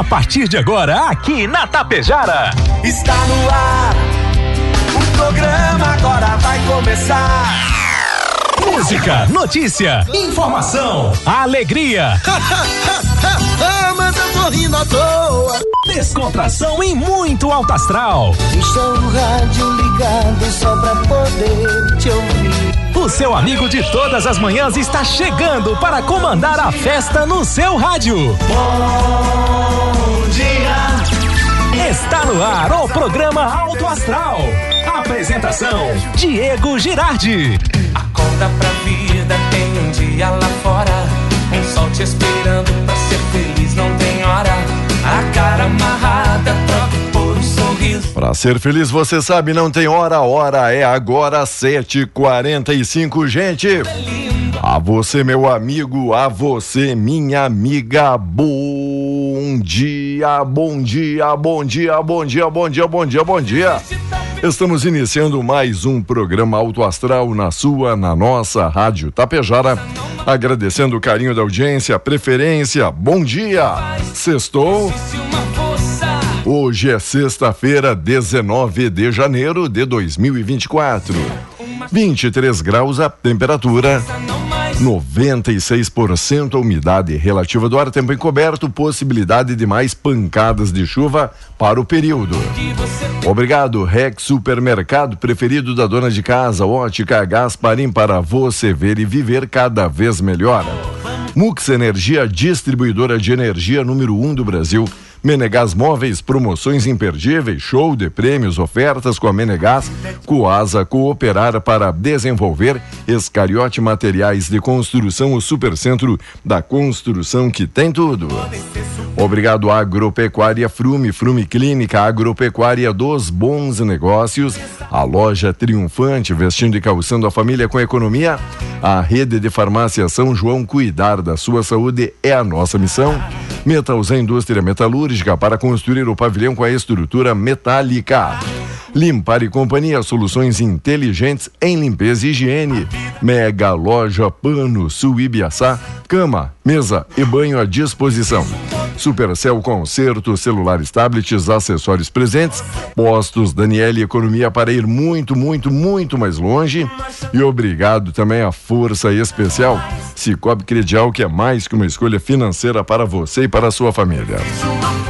A partir de agora, aqui na Tapejara. Está no ar. O programa agora vai começar. Música, notícia, informação, alegria. mas eu tô rindo à toa. Descontração e muito alto astral. Deixa o rádio ligado só pra poder te ouvir. O seu amigo de todas as manhãs está chegando para comandar a festa no seu rádio. Bom dia. Está no ar o programa Alto Astral. Apresentação: Diego Girardi. Acorda pra vida, tem um dia lá fora. Um sol te esperando pra ser feliz, não tem hora. A cara amarrada, Pra ser feliz, você sabe, não tem hora, a hora é agora, 7h45, gente. A você, meu amigo, a você, minha amiga, bom dia, bom dia, bom dia, bom dia, bom dia, bom dia, bom dia. Estamos iniciando mais um programa Alto Astral na sua, na nossa Rádio Tapejara. Agradecendo o carinho da audiência, preferência. Bom dia. Sextou. Hoje é sexta-feira, 19 de janeiro de 2024. 23 graus a temperatura. Não mais 96% a umidade relativa do ar, tempo encoberto, possibilidade de mais pancadas de chuva para o período. Obrigado, Rex Supermercado, preferido da dona de casa, ótica Gasparim, para você ver e viver cada vez melhor. Mux Energia, distribuidora de energia número 1 um do Brasil. Menegás Móveis, promoções imperdíveis, show de prêmios, ofertas com a Menegás, Coasa Cooperar para desenvolver Escariote Materiais de Construção, o supercentro da construção que tem tudo. Obrigado Agropecuária Frume, Frume Clínica, Agropecuária dos Bons Negócios, a loja triunfante, vestindo e calçando a família com economia, a rede de farmácia São João, cuidar da sua saúde é a nossa missão. Metalzé Indústria Metalúrgica para construir o pavilhão com a estrutura metálica. Limpar e Companhia, soluções inteligentes em limpeza e higiene. Mega Loja Pano Sul Ibiaçá, cama, mesa e banho à disposição. Supercell Concerto, celulares, tablets, acessórios presentes. Postos Daniele Economia para ir muito, muito, muito mais longe. E obrigado também à Força Especial Cicobi Credial, que é mais que uma escolha financeira para você e para a sua família.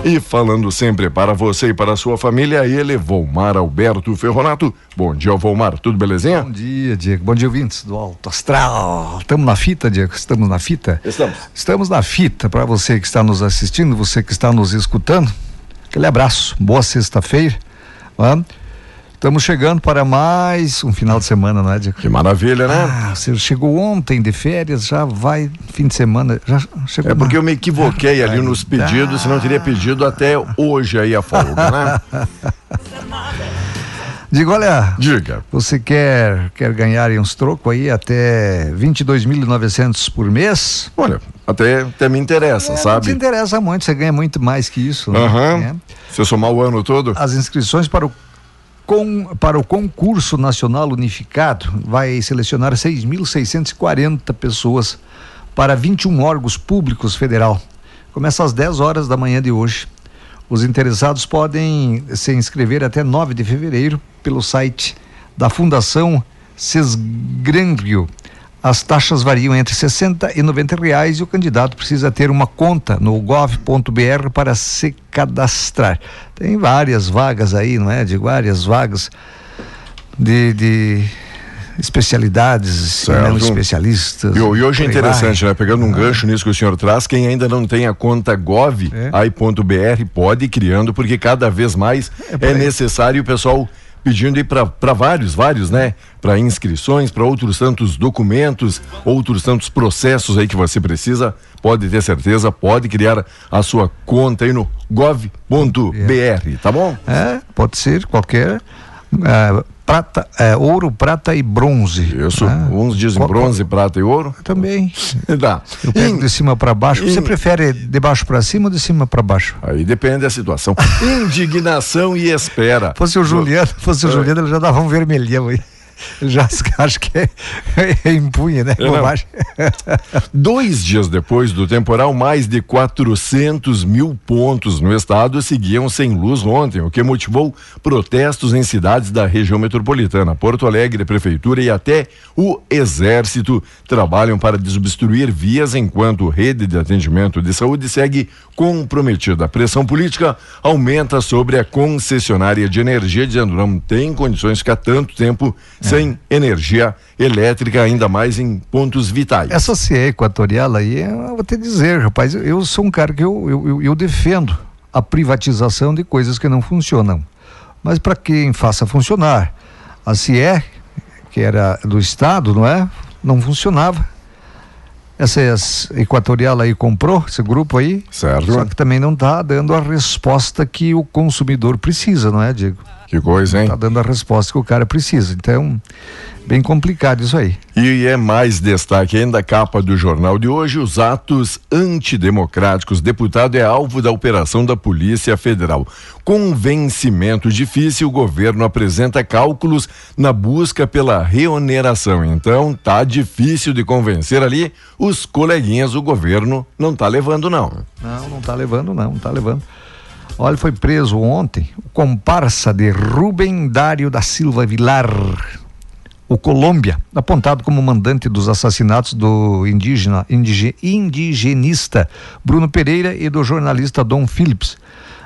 E falando sempre para você e para a sua família, ele, Volmar Alberto Ferronato. Bom dia, Volmar, tudo belezinha? Bom dia, Diego. Bom dia, ouvintes do Alto Astral. Estamos na fita, Diego? Estamos na fita? Estamos. Estamos na fita para você que está nos assistindo, você que está nos escutando. Aquele abraço. Boa sexta-feira. Estamos chegando para mais um final de semana, não é, Diego? Que maravilha, né? Ah, você chegou ontem de férias, já vai fim de semana, já chegou É porque eu me equivoquei ali nos pedidos, senão eu teria pedido até hoje aí a folga, né? Digo, olha, Diga. Você quer, quer ganhar uns trocos aí até 22.900 por mês? Olha, até, até me interessa, É, Não te sabe? interessa muito, você ganha muito mais que isso. né? Aham. É. Se eu somar o ano todo, As inscrições para o, com, para o concurso nacional unificado vai selecionar 6.640 pessoas para 21 órgãos públicos federal. Começa às 10 horas da manhã de hoje. Os interessados podem se inscrever até 9 de fevereiro pelo site da Fundação Sesgrangrio. As taxas variam entre 60 e 90 reais e o candidato precisa ter uma conta no gov.br para se cadastrar. Tem várias vagas aí, não é? De várias vagas de, de especialidades, Certo. especialistas. E, e hoje é interessante, vai. né? Pegando um gancho nisso que o senhor traz, quem ainda não tem a conta gov, É. aí.br, pode ir criando, porque cada vez mais é, aí. necessário o pessoal pedindo aí para vários, vários, né? Para inscrições, para outros tantos documentos, outros tantos processos aí que você precisa, pode ter certeza, pode criar a sua conta aí no gov.br, tá bom? É, pode ser qualquer. ah, prata, é, ouro, prata e bronze. Isso, né? uns dizem Qual- bronze, prata e ouro. Também. Dá. Eu pego Em- de cima para baixo. Você em- prefere de baixo para cima ou de cima para baixo? Aí depende da situação. Indignação e espera. Fosse o Juliano, fosse o Juliano, ele já dava um vermelhão aí. Já acho que é, é impunha, né? Bobagem. Dois dias depois do temporal, mais de 400 mil pontos no estado seguiam sem luz ontem, o que motivou protestos em cidades da região metropolitana. Porto Alegre, Prefeitura e até o Exército trabalham para desobstruir vias enquanto rede de atendimento de saúde segue comprometida. A pressão política aumenta sobre a concessionária de energia, dizendo não tem condições de ficar tanto tempo é. Sem energia elétrica, ainda mais em pontos vitais. Essa CE equatorial aí, eu vou te dizer, rapaz, eu, sou um cara que eu, eu, eu, eu defendo a privatização de coisas que não funcionam. Mas para quem faça funcionar, a CIE, que era do Estado, não é? Não funcionava essa Equatorial aí comprou esse grupo aí. Certo. Só que também não está dando a resposta que o consumidor precisa, não é, Diego? Que coisa, hein? Está dando a resposta que o cara precisa. Então, bem complicado isso aí. E é mais destaque ainda a capa do jornal de hoje, os atos antidemocráticos. Deputado é alvo da operação da Polícia Federal. Com vencimento difícil, o governo apresenta cálculos na busca pela reoneração. Então, tá difícil de convencer ali os coleguinhas, o governo não tá levando não. Não, não tá levando não, não tá levando. Olha, foi preso ontem o comparsa de Rubem Dário da Silva Vilar, o Colômbia, apontado como mandante dos assassinatos do indígena, indige, indigenista Bruno Pereira e do jornalista Dom Phillips.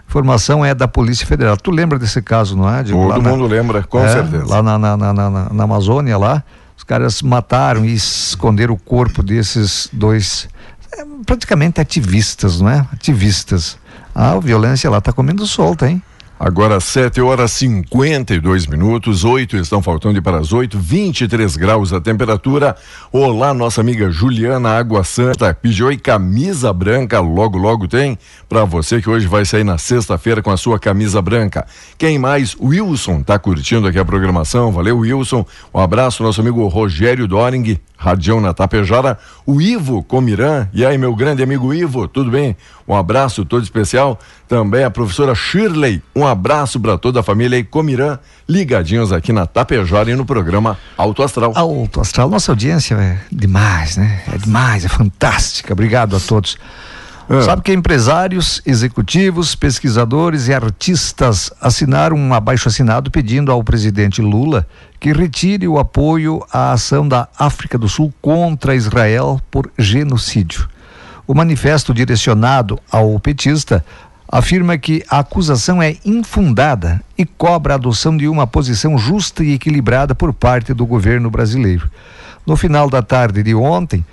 Informação é da Polícia Federal. Tu lembra desse caso, não é? De, Todo mundo na, lembra, com é, certeza. Lá na, na, na, Amazônia, lá, os caras mataram e esconderam o corpo desses dois, é, praticamente ativistas, não é? Ativistas. A violência lá está comendo solta, hein? Agora 7 horas 52 minutos, 8 estão faltando para as 8, 23 graus a temperatura. Olá, nossa amiga Juliana Água Santa pediu aí camisa branca, logo logo tem para você que hoje vai sair na sexta-feira com a sua camisa branca. Quem mais? Wilson tá curtindo aqui a programação. Valeu, Wilson. Um abraço nosso amigo Rogério Doring, Radião na Tapejara, o Ivo Comirã. E aí, meu grande amigo Ivo, tudo bem? Um abraço todo especial. Também a professora Shirley. Um abraço para toda a família e Comirã, ligadinhos aqui na Tapejara e no programa Alto Astral. Alto Astral, nossa audiência é demais, né? É demais, é fantástica. Obrigado a todos. Ah. Sabe que empresários, executivos, pesquisadores e artistas assinaram um abaixo assinado pedindo ao presidente Lula que retire o apoio à ação da África do Sul contra Israel por genocídio. O manifesto direcionado ao petista afirma que a acusação é infundada e cobra a adoção de uma posição justa e equilibrada por parte do governo brasileiro. No final da tarde de ontem,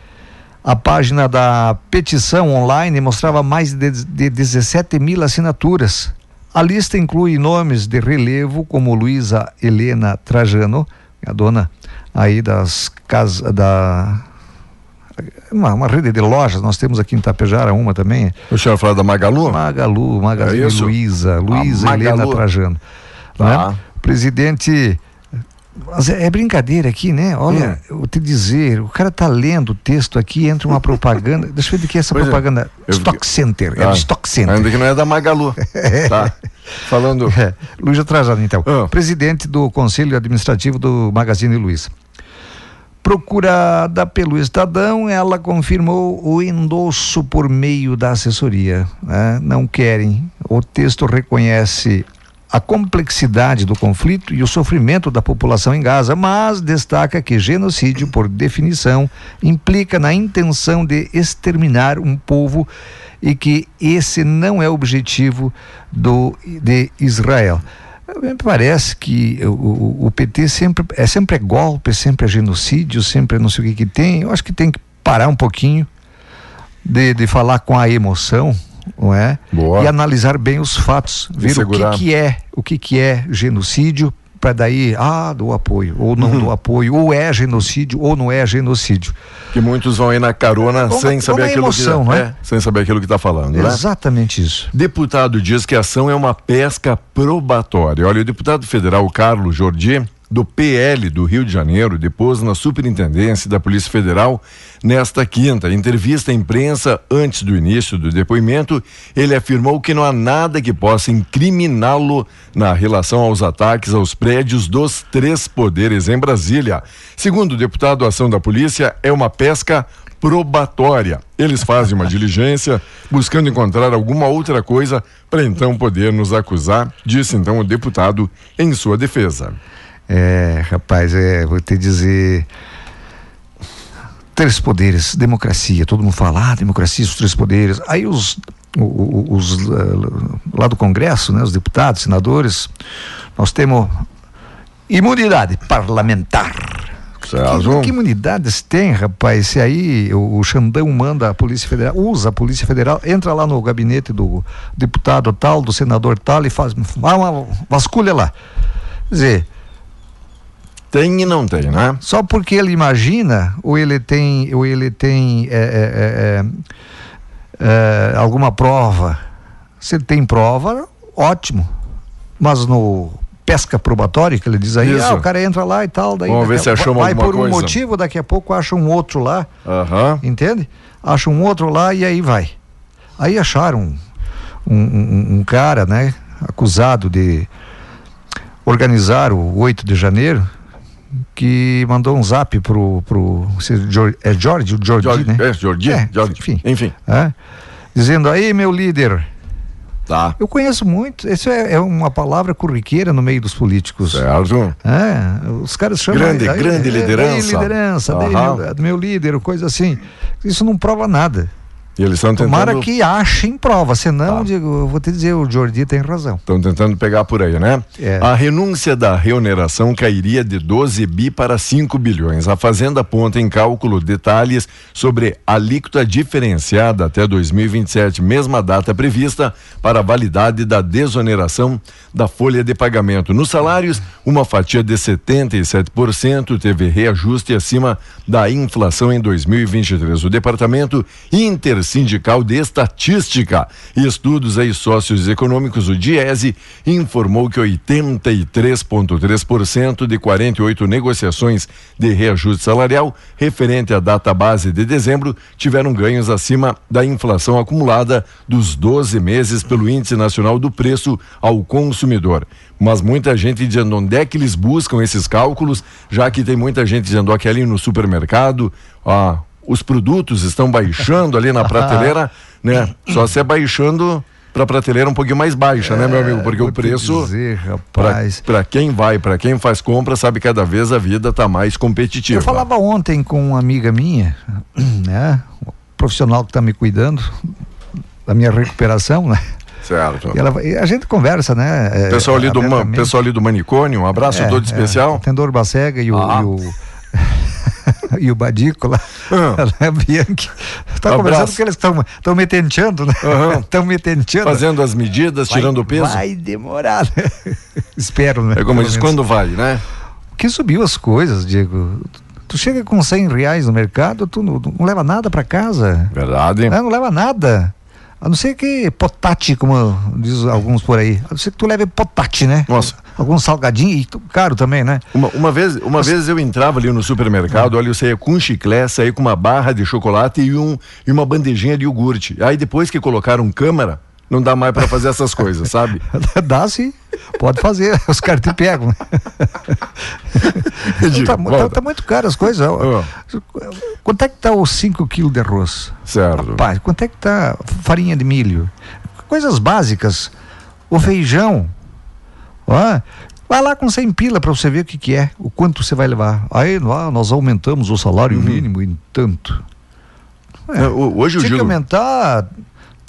a página da petição online mostrava mais de, de 17 mil assinaturas. A lista inclui nomes de relevo como Luísa Helena Trajano, a dona aí das casas da uma, uma, rede de lojas, nós temos aqui em Tapejara uma também. O senhor falou da Magalu? Magalu, Magazine é Luiza, Luísa Helena Trajano. Tá. Né? Presidente mas é, é, brincadeira aqui, né? Olha, hum. eu te dizer, o cara tá lendo o texto aqui, entra uma propaganda. Deixa eu ver de que é essa pois é. propaganda. É. Stock Center, ah, é do Stock Center. Ainda que não é da Magalu. tá. Falando. É. Luiz Trajano, então. Ah. Presidente do Conselho Administrativo do Magazine Luiza. Procurada pelo Estadão, ela confirmou o endosso por meio da assessoria. Né? Não querem. O texto reconhece a complexidade do conflito e o sofrimento da população em Gaza, mas destaca que genocídio, por definição, implica na intenção de exterminar um povo e que esse não é o objetivo do, de Israel. Me parece que o, o, PT sempre é sempre é golpe, sempre é genocídio, sempre é não sei o que que tem. Eu acho que tem que parar um pouquinho de, de falar com a emoção, não é? Boa. E analisar bem os fatos, ver o que, que é, o que, que é genocídio, para daí, ah, do apoio, ou não uhum. apoio, ou é genocídio, ou não é genocídio. Que muitos vão aí na carona sem saber aquilo emoção, que é, é, sem saber aquilo que está falando, né? Exatamente isso. Deputado diz que a ação é uma pesca probatória. Olha, o deputado federal Carlos Jordi do PL do Rio de Janeiro depôs na Superintendência da Polícia Federal nesta quinta. Em entrevista à imprensa antes do início do depoimento, ele afirmou que não há nada que possa incriminá-lo na relação aos ataques aos prédios dos três poderes em Brasília. Segundo o deputado, a ação da polícia é uma pesca probatória. Eles fazem uma diligência buscando encontrar alguma outra coisa para então poder nos acusar, disse então o deputado em sua defesa. É, rapaz, é, vou te dizer. Três poderes, democracia, todo mundo fala, ah, democracia, os três poderes. Aí os, os, os lá do Congresso, né, os deputados, senadores, nós temos imunidade parlamentar. Que, que imunidades tem, rapaz? Se aí o, o Xandão manda a Polícia Federal, usa a Polícia Federal, entra lá no gabinete do deputado tal, do senador tal e faz uma vasculha lá. Quer dizer, tem e não tem, né? Só porque ele imagina, ou ele tem, ou ele tem é, é, é, alguma prova. Se ele tem prova, ótimo. Mas no pesca probatória, que ele diz aí, Isso. ah, o cara entra lá e tal, daí Vamos ver se achamos vai alguma por um coisa. motivo, daqui a pouco acha um outro lá, Aham. entende? Acha um outro lá e aí vai. Aí acharam um, um- um cara, né, acusado de organizar o 8 de janeiro, que mandou um zap pro. pro é Jorge, o Jordi, Jorge, né? é, Jordi, É, Jorge. enfim. Enfim. É, dizendo aí, meu líder. Tá. Eu conheço muito, isso é, é uma palavra corriqueira no meio dos políticos. Certo. É, os caras chamam. Grande, aí, grande é, liderança. Daí liderança, daí Aham. meu, meu líder, coisa assim. Isso não prova nada. E eles estão Tomara tentando. que achem prova, senão, Tá. digo, eu vou te dizer, o Jordi tem razão. Estão tentando pegar por aí, né? É. A renúncia da reoneração cairia de 12 bi para 5 bilhões. A Fazenda aponta em cálculo detalhes sobre a alíquota diferenciada até 2027, mesma data prevista para a validade da desoneração da folha de pagamento. Nos salários, uma fatia de 77% teve reajuste acima da inflação em 2023. O Departamento Intersindical de Estatística e Estudos aí Sócios Econômicos, o DIESE, informou que 83,3% de 48 negociações de reajuste salarial referente à data base de dezembro tiveram ganhos acima da inflação acumulada dos 12 meses pelo Índice Nacional do Preço ao Consumidor. Mas muita gente dizendo onde é que eles buscam esses cálculos, já que tem muita gente dizendo aqui ali no supermercado, ah, os produtos estão baixando ali na prateleira, né? Só se é baixando para prateleira um pouquinho mais baixa, né, meu amigo? Porque o preço para quem vai, para quem faz compra, sabe que cada vez a vida tá mais competitiva. Eu falava ontem com uma amiga minha, né? Um profissional que está me cuidando da minha recuperação, né? Certo. E ela, e a gente conversa, né? é, Pessoal ali, do, ma- abertamente. pessoal ali do manicônio, um abraço É, todo é, especial. o Tendor Bacega e o. Ah. E o... e o Badico lá, Ah. a Bianchi. Tá Abraço. conversando que eles estão me tenteando, né? Estão me tenteando. Fazendo as medidas, Vai- tirando o peso. Vai demorar, né? Espero, né? É como diz, quando vai, né? que subiu as coisas, Diego. Tu chega com 100 reais no mercado, tu não, não leva nada para casa. Verdade. Né? Não leva nada. A não ser que potate, como diz alguns por aí. A não ser que tu leve potate, né? Nossa. Alguns salgadinhos e caro também, né? Uma, uma vez, uma vez eu entrava ali no supermercado, olha, eu saía com um chiclete, saía com uma barra de chocolate e, um, e uma bandejinha de iogurte. Aí depois que colocaram câmera, não dá mais para fazer essas coisas, sabe? Dá sim, pode fazer, os caras te pegam. Diga, tá, tá- tá muito caro as coisas. ó. Quanto é que tá os 5 quilos de arroz? Certo. Rapaz, quanto é que tá farinha de milho? Coisas básicas. O feijão. Ó, vai lá com 100 pila para você ver o que, que é, o quanto você vai levar. Aí ah, nós aumentamos o salário Uhum. mínimo em tanto. É, Hoje o Tinha que Gilo. aumentar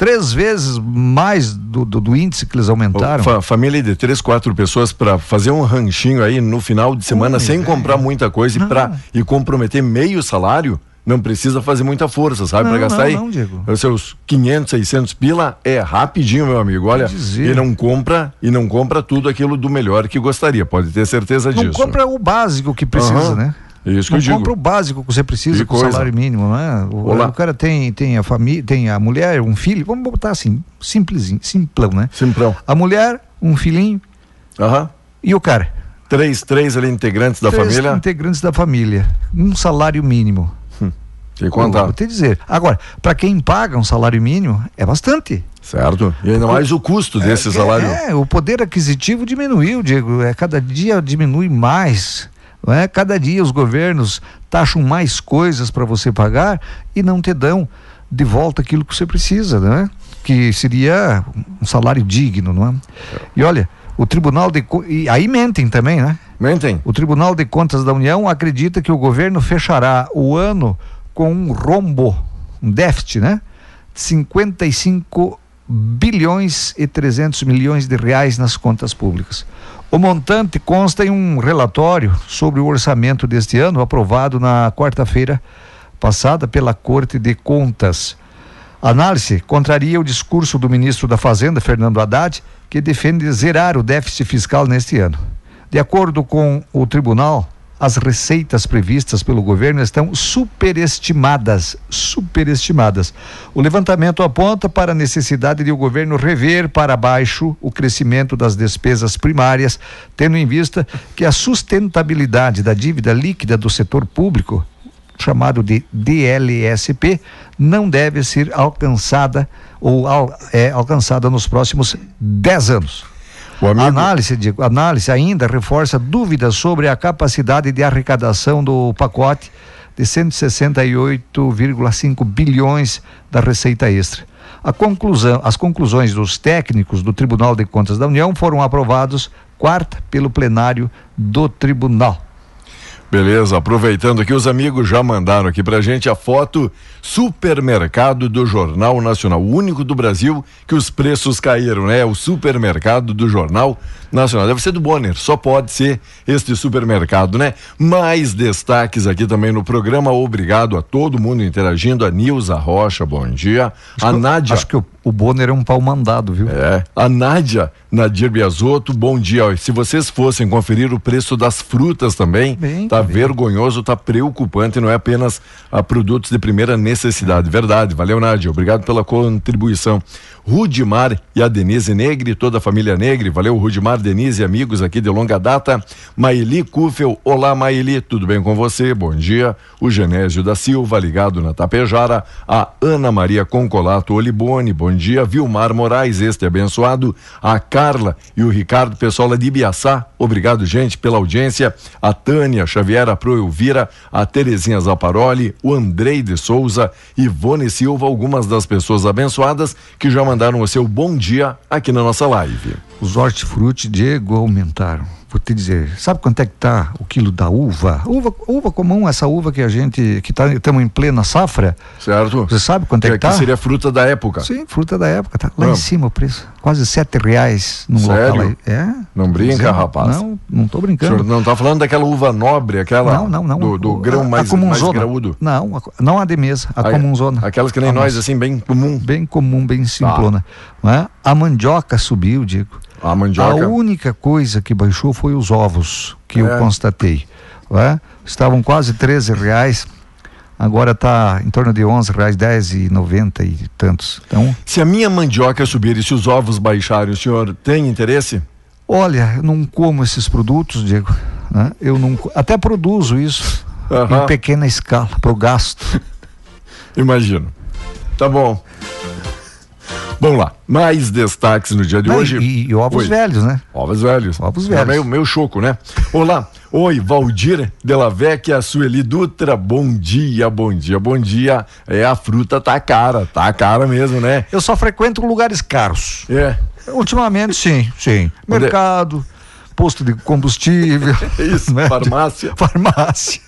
três vezes mais do, do, do índice que eles aumentaram. Fa- família de três, quatro pessoas para fazer um ranchinho aí no final de semana Ui, sem velho. comprar muita coisa e, Não. pra, e comprometer meio salário, não precisa fazer muita força, sabe? Não, Para gastar não, aí não, Diego. os seus 500, 600 pila é rapidinho, meu amigo. Olha, e não compra e não compra tudo aquilo do melhor que gostaria, pode ter certeza não disso. compra o básico que precisa, Aham. né? É isso que não eu digo. compra o básico que você precisa com o salário mínimo, né? O, Olá. o cara tem, tem a família, tem a mulher, um filho, vamos botar assim, simplesinho, simplão, né? Simprão. A mulher, um filhinho Aham. e o cara. Três, três ali integrantes da Três família. integrantes da família. Um salário mínimo. Que conta. Vou te dizer. Agora, para quem paga um salário mínimo, é bastante. Certo. E ainda mais o custo desse salário. É, o poder aquisitivo diminuiu, Diego. É, cada dia diminui mais. Não é? Cada dia os governos taxam mais coisas para você pagar e não te dão de volta aquilo que você precisa, né? Que seria um salário digno, não é? E olha, o Tribunal de e aí mentem também, né? Mentem. O Tribunal de Contas da União acredita que o governo fechará o ano com um rombo, um déficit, né? 55 bilhões e 300 milhões de reais nas contas públicas. O montante consta em um relatório sobre o orçamento deste ano, aprovado na quarta-feira passada pela Corte de Contas. A análise contraria o discurso do ministro da Fazenda, Fernando Haddad, que defende zerar o déficit fiscal neste ano. De acordo com o tribunal, as receitas previstas pelo governo estão superestimadas, superestimadas. O levantamento aponta para a necessidade de o governo rever para baixo o crescimento das despesas primárias, tendo em vista que a sustentabilidade da dívida líquida do setor público chamado de DLSP, não deve ser alcançada ou é alcançada nos próximos 10 anos. Amigo, análise, de, análise ainda reforça dúvidas sobre a capacidade de arrecadação do pacote de 168,5 bilhões da receita extra. Conclusão, as conclusões dos técnicos do Tribunal de Contas da União foram aprovados quarta pelo plenário do tribunal. Beleza, aproveitando aqui, os amigos já mandaram aqui pra gente a foto supermercado do Jornal Nacional, o único do Brasil que os preços caíram, né? O supermercado do Jornal Nacional. Deve ser do Bonner, só pode ser este supermercado, né? Mais destaques aqui também no programa. Obrigado a todo mundo interagindo. A Nilza Rocha, bom dia. A Nádia. Acho que o, o Bonner é um pau mandado, viu? É. A Nádia Nadir Biasotto, bom dia. Se vocês fossem conferir o preço das frutas também, Bem, tá bem. vergonhoso, tá preocupante, não é apenas a produtos de primeira necessidade. Verdade. Valeu, Nádia. Obrigado pela contribuição. Rudimar e a Denise Negre, toda a família Negre. Valeu, Rudimar, Denise, amigos aqui de longa data. Maeli Kufel, olá, Maeli, tudo bem com você? Bom dia. O Genésio da Silva, ligado na Tapejara. A Ana Maria Concolato Olibone, bom dia. Vilmar Moraes, este abençoado. A Carla e o Ricardo Pessola de Ibiaçá, obrigado, gente, pela audiência. A Tânia Xavier, a a Terezinha Zaparoli, o Andrei de Souza, Ivone Silva, algumas das pessoas abençoadas que já mandaram o seu bom dia aqui na nossa live. Os hortifruti, Diego, aumentaram. Vou te dizer, sabe quanto é que tá o quilo da uva? Uva, uva comum, essa uva que a gente, que tá, estamos em plena safra, Certo? você sabe quanto é que que tá? seria fruta da época. Sim, fruta da época, tá lá em cima o preço, quase sete reais num Sério? local aí. É. Não brinca, dizendo. rapaz. Não, não tô O brincando. senhor não tá falando daquela uva nobre, aquela Não, não, não. do, do A- grão a mais, mais comunzona. graúdo. Não, a- não a de mesa, a, comunzona. Aquelas que nem A nós, assim, bem comum. Bem comum, bem simplona. não é? A mandioca subiu, Diego. A mandioca. A única coisa que baixou foi os ovos, que É. eu constatei. não é? Estavam quase 13 reais, agora está em torno de 11 reais, 10 e 90 e tantos. Então, Se a minha mandioca subir e se os ovos baixarem, o senhor tem interesse? olha, eu não como esses produtos, Diego. né? Eu não, até produzo isso em pequena escala, para o gasto. Imagino. Tá bom. Vamos lá. Mais destaques no dia de Não, hoje. e, e ovos Oi. velhos, né? Ovos velhos. Ovos É velhos. meio, meio choco, né? Olá. Oi, Valdir Della Vecchia, Sueli Dutra. Bom dia, bom dia, bom dia. É, a fruta tá cara, tá cara mesmo, né? Eu só frequento lugares caros. É. Ultimamente, sim, sim. Onde- Mercado, posto de combustível. Isso, né? farmácia. Farmácia.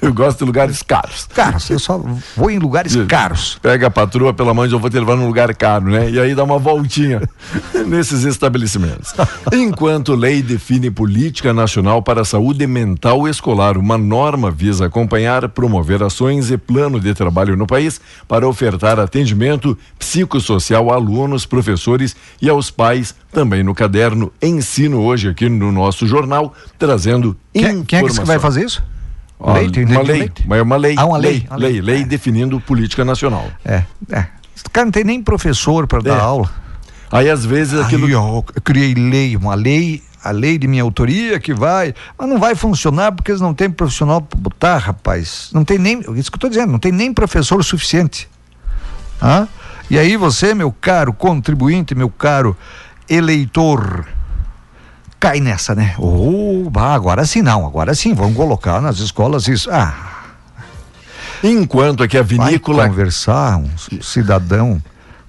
Eu gosto de lugares caros. Caros, eu só vou em lugares Isso. caros. Pega a patroa pela mãe, eu vou te levar num lugar caro, né? E aí dá uma voltinha nesses estabelecimentos. Enquanto lei define política nacional para a saúde mental escolar, uma norma visa acompanhar, promover ações e plano de trabalho no país para ofertar atendimento psicossocial a alunos, professores e aos pais, também no caderno Ensino hoje aqui no nosso jornal, trazendo Quem, quem é que vai fazer isso? Ó, Leite, uma lei, leite. mas é uma lei, Ah, uma lei, lei, uma lei, lei. lei É. definindo política nacional. É, é. Esse cara não tem nem professor para dar É. aula. Aí às vezes aquilo Aí, ó, eu criei lei, uma lei a lei de minha autoria que vai, mas não vai funcionar porque eles não têm profissional para botar, rapaz. Não tem nem, isso que eu estou dizendo, não tem nem professor suficiente. Ah? E aí você, meu caro contribuinte, meu caro eleitor, cai nessa, né? Oh, agora sim não, agora sim, vamos colocar nas escolas isso. Ah. Enquanto aqui a vinícola. Vai conversar um cidadão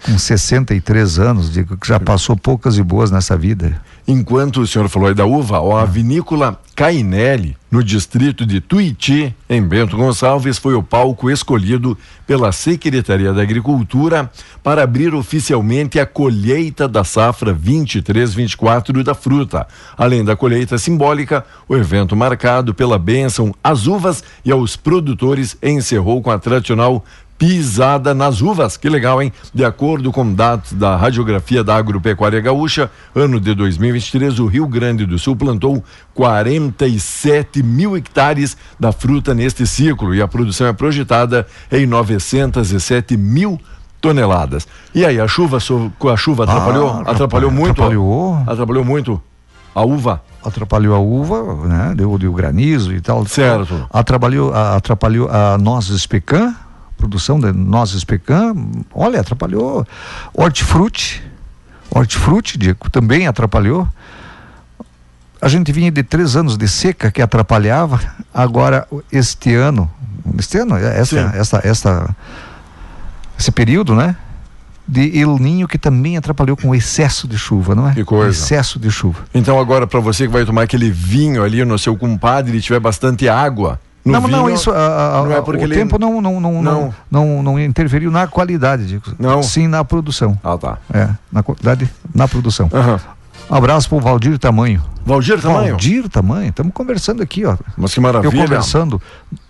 com 63 anos, digo que já passou poucas e boas nessa vida. Enquanto o senhor falou aí da uva, ó, a vinícola Cainelli, no distrito de Tuiti, em Bento Gonçalves, foi o palco escolhido pela Secretaria da Agricultura para abrir oficialmente a colheita da safra 23-24 da fruta. Além da colheita simbólica, o evento marcado pela bênção às uvas e aos produtores encerrou com a tradicional pisada nas uvas. Que legal, hein? De acordo com dados da radiografia da Agropecuária Gaúcha, ano de 2023, o Rio Grande do Sul plantou 47 mil hectares da fruta neste ciclo e a produção é projetada em 907 mil toneladas. E aí, a chuva, a chuva atrapalhou? Ah, atrapalhou muito? Atrapalhou. Atrapalhou muito a uva? Atrapalhou a uva, né? Deu, deu granizo e tal. Certo. Atrapalhou, atrapalhou a nozes pecan produção de nozes pecan, olha, atrapalhou. Hortifruti, hortifruti, também atrapalhou. A gente vinha de três anos de seca que atrapalhava, agora este ano, este ano, essa, essa, essa, esse período, né? de El Ninho que também atrapalhou com o excesso de chuva, não é? Que coisa. Excesso de chuva. Então agora para você que vai tomar aquele vinho ali no seu compadre e tiver bastante água, no não, vinho, não, isso. A, a, não é porque o ele... tempo não não não, não, não, não, interferiu na qualidade, digo. Não. Sim na produção. Ah, tá. É, na qualidade, na produção. Uhum. Um abraço pro Valdir Tamanho. Valdir Tamanho? Valdir Tamanho, estamos conversando aqui, ó. Mas que maravilha. Eu conversando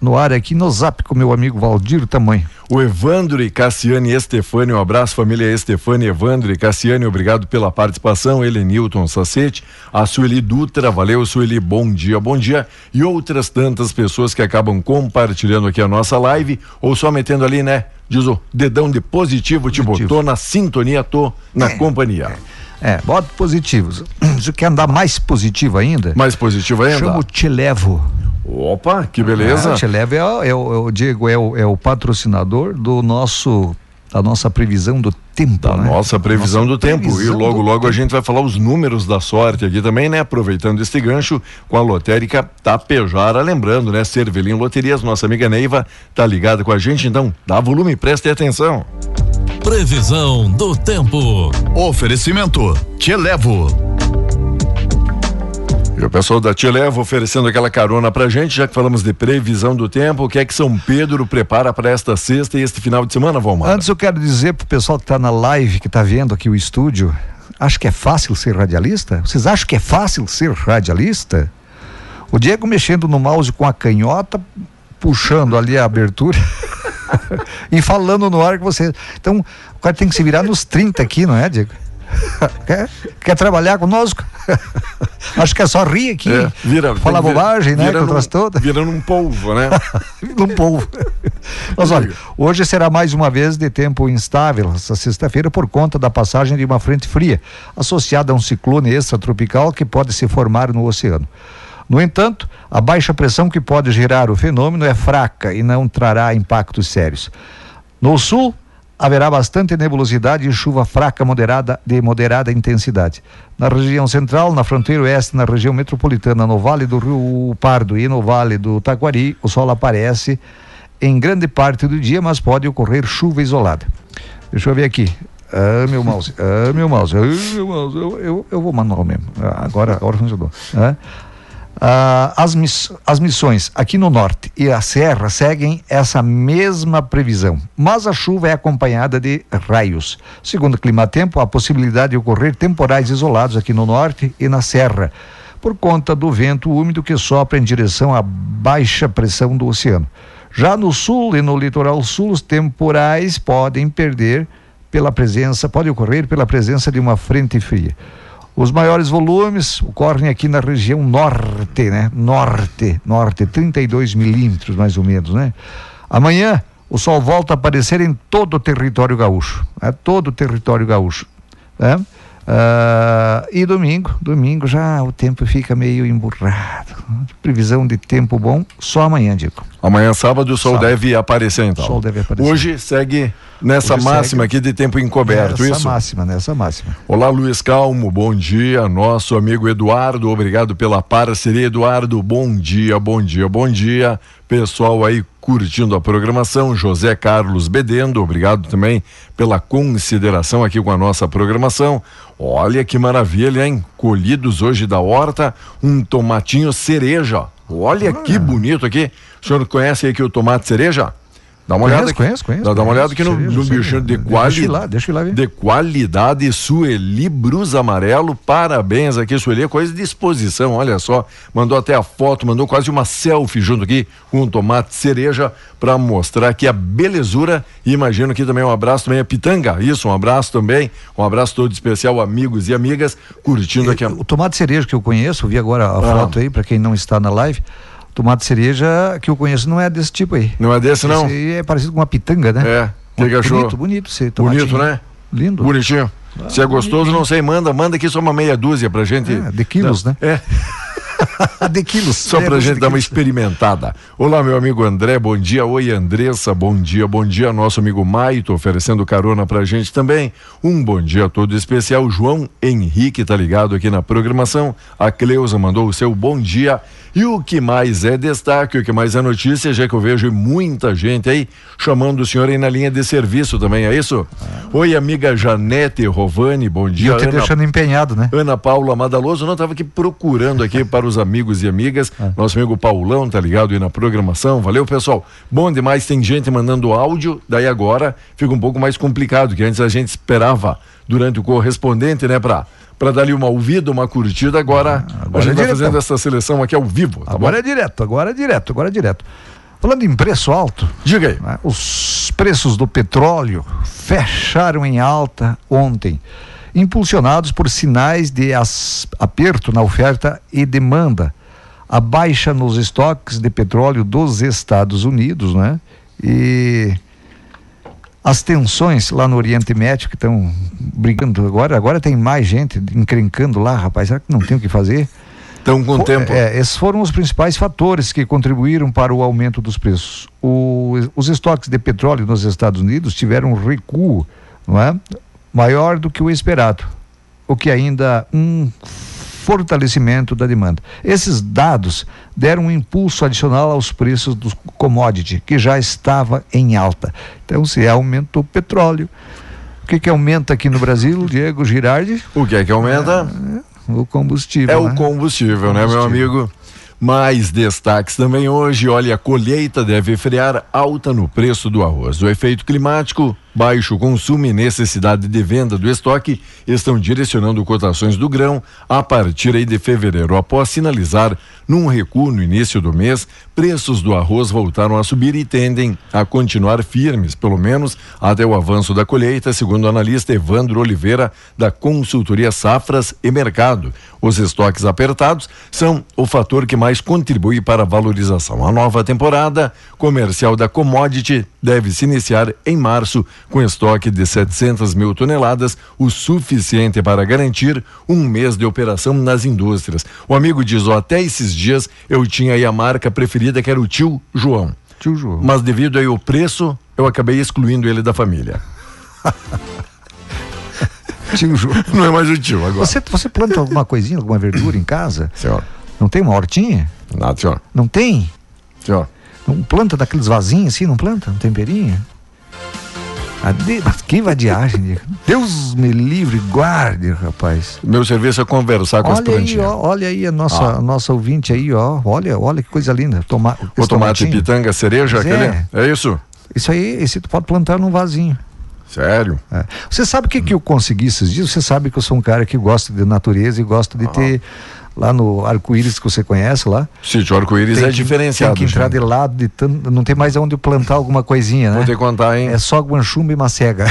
no ar aqui no zap com meu amigo Valdir Tamanho. O Evandro e Cassiane Estefani, um abraço família Estefani, Evandro e Cassiane, obrigado pela participação, ele Newton Sacete, a Sueli Dutra, valeu Sueli, bom dia, bom dia, e outras tantas pessoas que acabam compartilhando aqui a nossa live, ou só metendo ali, né, diz o dedão de positivo, positivo. tipo, tô na sintonia, tô na é, companhia. É. É, bota positivos. Você quer andar mais positivo ainda? Mais positivo ainda? Chama o Te Levo. Opa, que beleza. Ah, Te Levo é, é, é, o Diego, é o, é o patrocinador do nosso da nossa previsão do tempo. Da né? nossa previsão nossa do tempo. E logo, logo a gente vai falar os números da sorte aqui também, né? Aproveitando este gancho com a lotérica Tapejara. Lembrando, né? Cervelim Loterias, nossa amiga Neiva tá ligada com a gente, então dá volume e preste atenção. Previsão do tempo. Oferecimento: Te levo. E o pessoal da Te Levo oferecendo aquela carona pra gente, já que falamos de previsão do tempo, o que é que São Pedro prepara para esta sexta e este final de semana, Valmar? Antes eu quero dizer pro pessoal que tá na live, que tá vendo aqui o estúdio, acho que é fácil ser radialista? Vocês acham que é fácil ser radialista? O Diego mexendo no mouse com a canhota, puxando ali a abertura. e falando no ar que você. Então, o cara tem que se virar nos 30 aqui, não é, Diego? quer, quer trabalhar conosco? Acho que é só rir aqui. É, vira, falar bobagem, né? Vira num, toda. Vira num polvo, né? num polvo. Mas olha, hoje será mais uma vez de tempo instável, essa sexta-feira, por conta da passagem de uma frente fria, associada a um ciclone extratropical que pode se formar no oceano. No entanto, a baixa pressão que pode gerar o fenômeno é fraca e não trará impactos sérios. No sul, haverá bastante nebulosidade e chuva fraca moderada de moderada intensidade. Na região central, na fronteira oeste, na região metropolitana, no Vale do Rio Pardo e no Vale do Taquari, o sol aparece em grande parte do dia, mas pode ocorrer chuva isolada. Deixa eu ver aqui. Ah, meu mouse, ah, meu mouse, ah, meu mouse, eu, eu, eu vou manual mesmo. Agora, agora funcionou. Ah. Ah, as, miss, as missões aqui no norte e a serra seguem essa mesma previsão, mas a chuva é acompanhada de raios. Segundo o Climatempo, há possibilidade de ocorrer temporais isolados aqui no norte e na serra, por conta do vento úmido que sopra em direção à baixa pressão do oceano. Já no sul e no litoral sul, os temporais podem perder pela presença, pode ocorrer pela presença de uma frente fria. Os maiores volumes ocorrem aqui na região norte, né? Norte, norte, 32 milímetros mais ou menos, né? Amanhã o sol volta a aparecer em todo o território gaúcho, é todo o território gaúcho, né? Uh, e domingo, domingo já o tempo fica meio emburrado. Previsão de tempo bom só amanhã, Dico. Amanhã sábado o sol sábado. deve aparecer então. O sol deve aparecer. Hoje segue nessa Hoje máxima segue aqui de tempo encoberto, nessa isso? máxima, nessa máxima. Olá Luiz Calmo, bom dia. Nosso amigo Eduardo, obrigado pela parceria, Eduardo. Bom dia, bom dia, bom dia. Pessoal aí curtindo a programação, José Carlos Bedendo, obrigado também pela consideração aqui com a nossa programação. Olha que maravilha, hein? Colhidos hoje da horta, um tomatinho cereja. Olha que bonito aqui. O senhor conhece aqui o tomate cereja? Dá uma olhada. Conheço, conheço. Dá, dá uma olhada aqui no, no bichinho de, quali... lá, deixa eu lá ver. de qualidade. Sueli Brus Amarelo. Parabéns aqui, Sueli. Coisa de exposição, olha só. Mandou até a foto, mandou quase uma selfie junto aqui com um tomate cereja para mostrar aqui a belezura. E imagino que também um abraço também a Pitanga. Isso, um abraço também. Um abraço todo especial, amigos e amigas, curtindo aqui. A... O tomate cereja que eu conheço, vi agora a ah. foto aí, para quem não está na live. Tomate cereja que eu conheço não é desse tipo aí. Não é desse, não? Esse é parecido com uma pitanga, né? É. O que, achou? Bonito, bonito esse Bonito, né? Lindo. Bonitinho. Ah, Se é gostoso, não sei, manda, manda aqui só uma meia dúzia pra gente. É, de quilos, né? É. de quilos. Só pra é, gente dar uma experimentada. Olá, meu amigo André, bom dia. Oi, Andressa, bom dia. Bom dia, nosso amigo Maito, oferecendo carona pra gente também. Um bom dia todo especial. João Henrique tá ligado aqui na programação. A Cleusa mandou o seu bom dia. E o que mais é destaque, o que mais é notícia, já que eu vejo muita gente aí chamando o senhor aí na linha de serviço também, é isso? Ah. Oi, amiga Janete Rovani, bom dia. E eu te Ana, deixando empenhado, né? Ana Paula Madaloso, não estava aqui procurando aqui para os amigos e amigas. Ah. Nosso amigo Paulão tá ligado aí na programação. Valeu, pessoal. Bom demais, tem gente mandando áudio, daí agora fica um pouco mais complicado, que antes a gente esperava durante o correspondente, né, para para dar-lhe uma ouvida, uma curtida. Agora, ah, agora a gente é vai fazendo essa seleção aqui ao vivo. Tá agora bom? é direto, agora é direto, agora é direto. Falando em preço alto, diga aí. Né, os preços do petróleo fecharam em alta ontem, impulsionados por sinais de aperto na oferta e demanda. A baixa nos estoques de petróleo dos Estados Unidos, né? E as tensões lá no Oriente Médio que estão brigando agora, agora tem mais gente encrencando lá, rapaz, será que não tem o que fazer? Estão com For, tempo. É, esses foram os principais fatores que contribuíram para o aumento dos preços. O, os estoques de petróleo nos Estados Unidos tiveram um recuo, não é? Maior do que o esperado, o que ainda um fortalecimento da demanda. Esses dados deram um impulso adicional aos preços do commodity, que já estava em alta. Então, se aumenta o petróleo, o que, que aumenta aqui no Brasil, Diego Girardi? O que é que aumenta? É, o combustível. É né? o combustível, né, meu amigo? Mais destaques também hoje. Olha, a colheita deve frear alta no preço do arroz. O efeito climático baixo consumo e necessidade de venda do estoque estão direcionando cotações do grão a partir de fevereiro. Após sinalizar num recuo no início do mês, preços do arroz voltaram a subir e tendem a continuar firmes, pelo menos até o avanço da colheita, segundo o analista Evandro Oliveira, da consultoria Safras e Mercado. Os estoques apertados são o fator que mais contribui para a valorização. A nova temporada comercial da commodity deve se iniciar em março com estoque de 700 mil toneladas, o suficiente para garantir um mês de operação nas indústrias. O amigo diz: ó, até esses dias eu tinha aí a marca preferida que era o tio João. Tio João. Mas devido aí ao preço, eu acabei excluindo ele da família. tio João. Não é mais o tio agora. Você, você planta alguma coisinha, alguma verdura em casa? Senhor. Não tem uma hortinha? Nada, senhor. Não tem? Senhor. Não planta daqueles vasinhos assim, não planta? Um temperinho? De... Que vadiagem, Deus me livre, guarde, rapaz. Meu serviço é conversar com olha as plantinhas. Aí, ó, olha aí a nossa, ah. a nossa ouvinte aí, ó. Olha, olha que coisa linda. Toma, o tomate pitanga, cereja, aquele? É. é isso? Isso aí, esse tu pode plantar num vasinho. Sério? É. Você sabe o que, que eu consegui esses dias? Você sabe que eu sou um cara que gosta de natureza e gosta de ah. ter lá no arco-íris que você conhece lá. Sítio arco-íris é diferenciado. Tem que entrar de lado, de tanto, não tem mais onde plantar alguma coisinha, né? Vou te contar, hein? É só guanchumba e macega.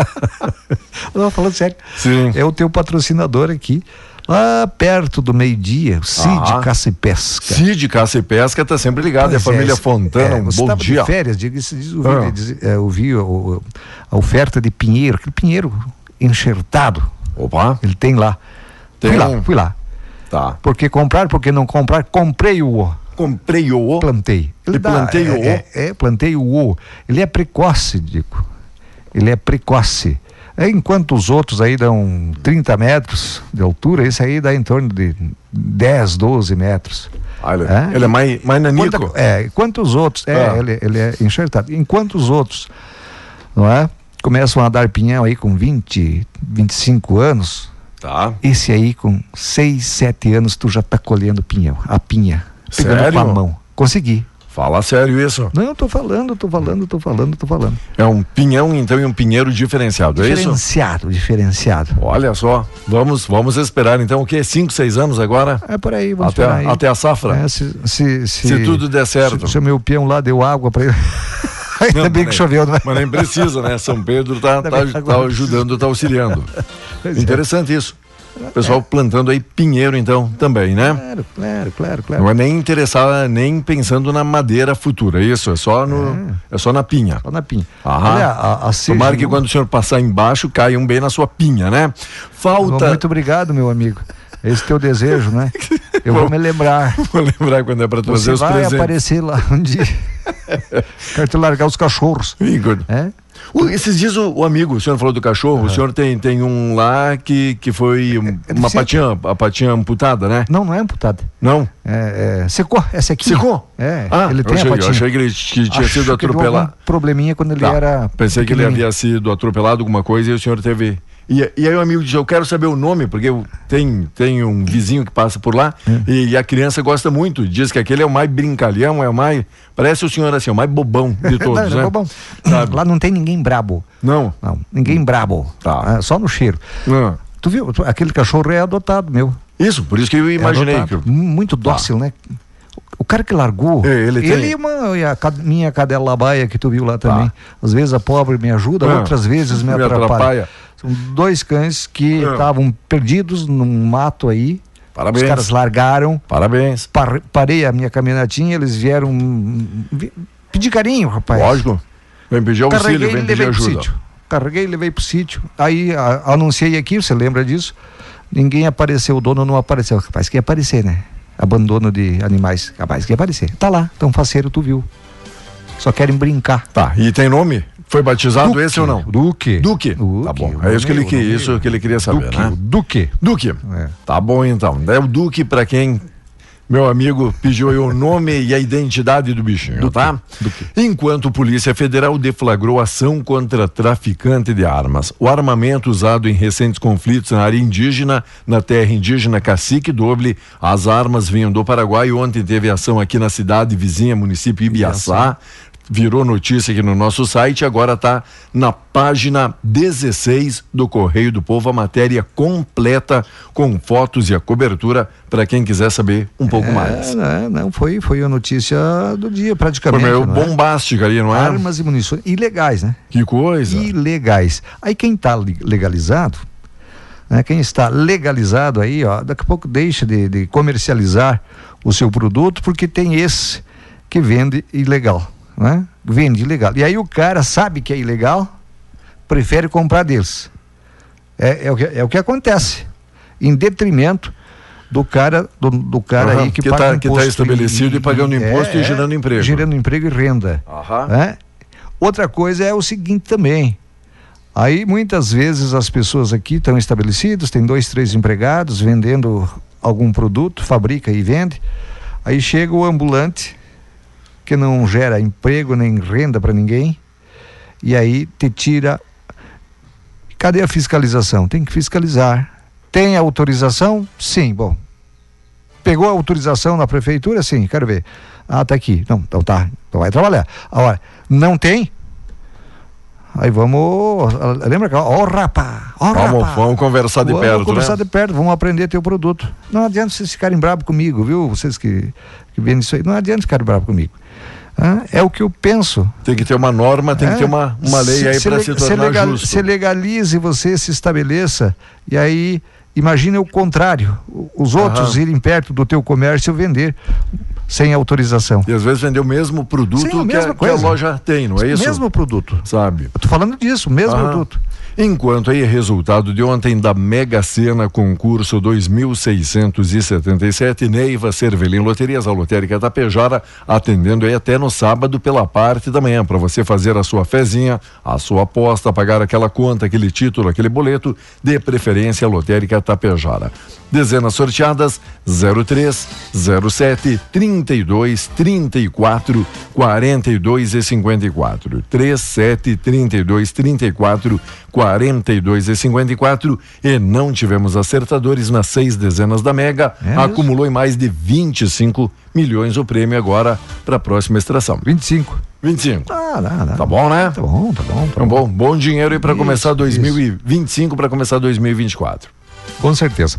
não, falando sério. Sim. É o teu patrocinador aqui. Lá perto do meio-dia, Cid ah, Caça e Pesca. Cid Caça e Pesca está sempre ligado, pois é a família é, Fontana, é, um bom dia. De férias, diga diz, ouvi, ah. diz, é, ouvi a oferta de pinheiro, aquele pinheiro enxertado Opa, Ele tem lá. Tem fui lá, fui lá. tá. Porque comprar, porque não comprar, comprei o Comprei o. plantei. E plantei o é, é, é, plantei o Ele é precoce, Dico. Ele é precoce. É, enquanto os outros aí dão 30 metros de altura, esse aí dá em torno de 10, 12 metros. Ah, ele, É? ele é mais, mais nanico. Quanto, é, enquanto os outros, é, Ah. ele, ele é enxertado. Enquanto os outros, não é? Começam a dar pinhão aí com 20, 25 anos, Tá. esse aí com 6, 7 anos tu já tá colhendo pinhão, a pinha. Pegando Sério? com a mão. Consegui. Fala sério isso. Não, eu tô falando, tô falando, tô falando, tô falando. É um pinhão, então, e um pinheiro diferenciado, é isso? Diferenciado, diferenciado. Olha só, vamos, vamos esperar então o quê? Cinco, seis anos agora? É por aí, vamos Até, esperar aí. até a safra? É, se, se, se, Se tudo der certo. Se, se o meu peão lá deu água para ele. Ainda Não, bem que choveu, não é? Mas nem precisa, né? São Pedro tá, Ainda tá, tá agora- ajudando, tá auxiliando. É. Interessante isso. O pessoal plantando aí pinheiro, então, também, né? Claro, claro, claro, claro. Não é nem interessar, nem pensando na madeira futura, isso, é só, no, é só na pinha. Só na pinha. Aham. Olha, a, a Tomara que quando o senhor passar embaixo, caiam bem na sua pinha, né? Falta. Muito obrigado, meu amigo. Esse teu desejo, né? Eu vou me lembrar. Vou lembrar quando é para trazer Você os vai presentes. aparecer lá um dia. Quero te largar os cachorros. Igor. É? O- esses dias o, o amigo, o senhor falou do cachorro, o senhor tem, tem um lá que, que foi um- é uma patinha, a patinha amputada, né? Não, não é amputada. Não? É, é, secou, é sequinho. Secou? É, Ah, ele tem achei, a patinha. achei que ele que tinha Acho sido que atropelado. algum probleminha quando ele Tá. era. Pensei que ele havia sido atropelado, alguma coisa, e o senhor teve. E, e aí o amigo disse, eu quero saber o nome, porque eu, tem, tem um vizinho que passa por lá É. e, e a criança gosta muito. Diz que aquele é o mais brincalhão, é o mais. Parece o senhor assim, o mais bobão de todos, Não, né? é bom. Sabe? Lá não tem ninguém brabo. Não. Não, ninguém brabo. Tá. É, só no cheiro. não. Tu viu? Aquele cachorro é adotado, meu. Isso, por isso que eu É imaginei. adotado. que, Muito dócil, né? O cara que largou. É, ele tem- e uma, e a minha cadela labaia que tu viu lá também. Às vezes a pobre me ajuda, Ah, outras vezes me, me atrapalha. atrapalha. Dois cães que Ah. estavam perdidos num mato aí. Parabéns. Os caras largaram. Parabéns. par- parei a minha caminhonetinha, eles vieram hum, vi- pedir carinho, rapaz. Lógico. Vem pedir auxílio, Carreguei vem pedir ajuda. sítio. Carreguei e levei pro sítio. Aí a- anunciei aqui, você lembra disso? Ninguém apareceu, o dono não apareceu. Capaz que ia aparecer, né? Abandono de animais. Capaz que ia aparecer. Tá lá, tão faceiro, tu viu. Só querem brincar. Tá, e tem nome? Foi batizado esse ou não? Duque. Duque. Duque, Tá bom. É isso que ele, que, isso que ele queria saber, Duque. né? Duque. Duque. É. Tá bom então. É o Duque para quem meu amigo pediu aí o nome e a identidade do bichinho, tá? Enquanto Polícia Federal deflagrou ação contra traficante de armas. O armamento usado em recentes conflitos na área indígena, na terra indígena Cacique Doble, as armas vinham do Paraguai. Ontem teve ação aqui na cidade vizinha, município Ibiaçá. Virou notícia aqui no nosso site, agora está na página 16 do Correio do Povo, a matéria completa com fotos e a cobertura para quem quiser saber um pouco mais. É, não, não, foi, foi a notícia do dia, Foi praticamente. meio não é? bombástica ali, não é? Armas e munições ilegais, né? Que coisa. ilegais. Aí quem está legalizado, né, quem está legalizado aí, ó, daqui a pouco deixa de, de comercializar o seu produto porque tem esse que vende ilegal, né? Vende ilegal. E aí o cara sabe que é ilegal, prefere comprar deles. É, é, o, que, é o que acontece, em detrimento do cara do, do cara Aham, aí que, que paga tá- que tá imposto estabelecido e pagando imposto e gerando emprego. gerando emprego e renda Aham. né? Outra coisa é o seguinte também. Aí muitas vezes as pessoas aqui estão estabelecidas, tem dois, três empregados vendendo algum produto, fabrica e vende. Aí chega o ambulante que não gera emprego nem renda para ninguém. E aí te tira. Cadê a fiscalização? Tem que fiscalizar. Tem autorização? Sim, bom. Pegou a autorização na prefeitura? Sim, quero ver. Ah, tá aqui. Não, então tá. Então vai trabalhar. Agora, não tem? Aí vamos. Lembra que. Ó, rapá! Ó, Vamos, rapá! vamos conversar de vamos perto, conversar né? de perto, vamos aprender teu produto. Não adianta vocês ficarem bravos comigo, viu? Vocês que, que vendem isso aí. Não adianta ficarem bravos comigo. Ah, é o que eu penso. Tem que ter uma norma, tem É. que ter uma, uma lei Se- aí se para se se tornar legal- justo. Se legalize, você se estabeleça. E aí, imagine o contrário: os outros Aham. irem perto do teu comércio e vender sem autorização. E às vezes vender o mesmo produto Sim, a que, a, que a loja tem, não é isso? Mesmo produto. Sabe? Eu tô falando disso, mesmo Aham. produto. Enquanto aí, resultado de ontem da Mega Sena concurso 2677, Neiva Cervelim Loterias, a lotérica Tapejara, atendendo aí até no sábado pela parte da manhã, para você fazer a sua fezinha, a sua aposta, pagar aquela conta, aquele título, aquele boleto, de preferência a lotérica Tapejara. Dezenas sorteadas 03, 07, 32, 34, 42 e 54. 37, 32, 34, 42 e 54. E não tivemos acertadores nas seis dezenas da Mega. É Acumulou em mais de 25 milhões o prêmio agora para a próxima extração. 25. 25. Ah, dá, dá. Tá bom, né? Tá bom, tá bom. Tá Então, bom, bom dinheiro aí para começar isso. 2025 para começar 2024. Com certeza.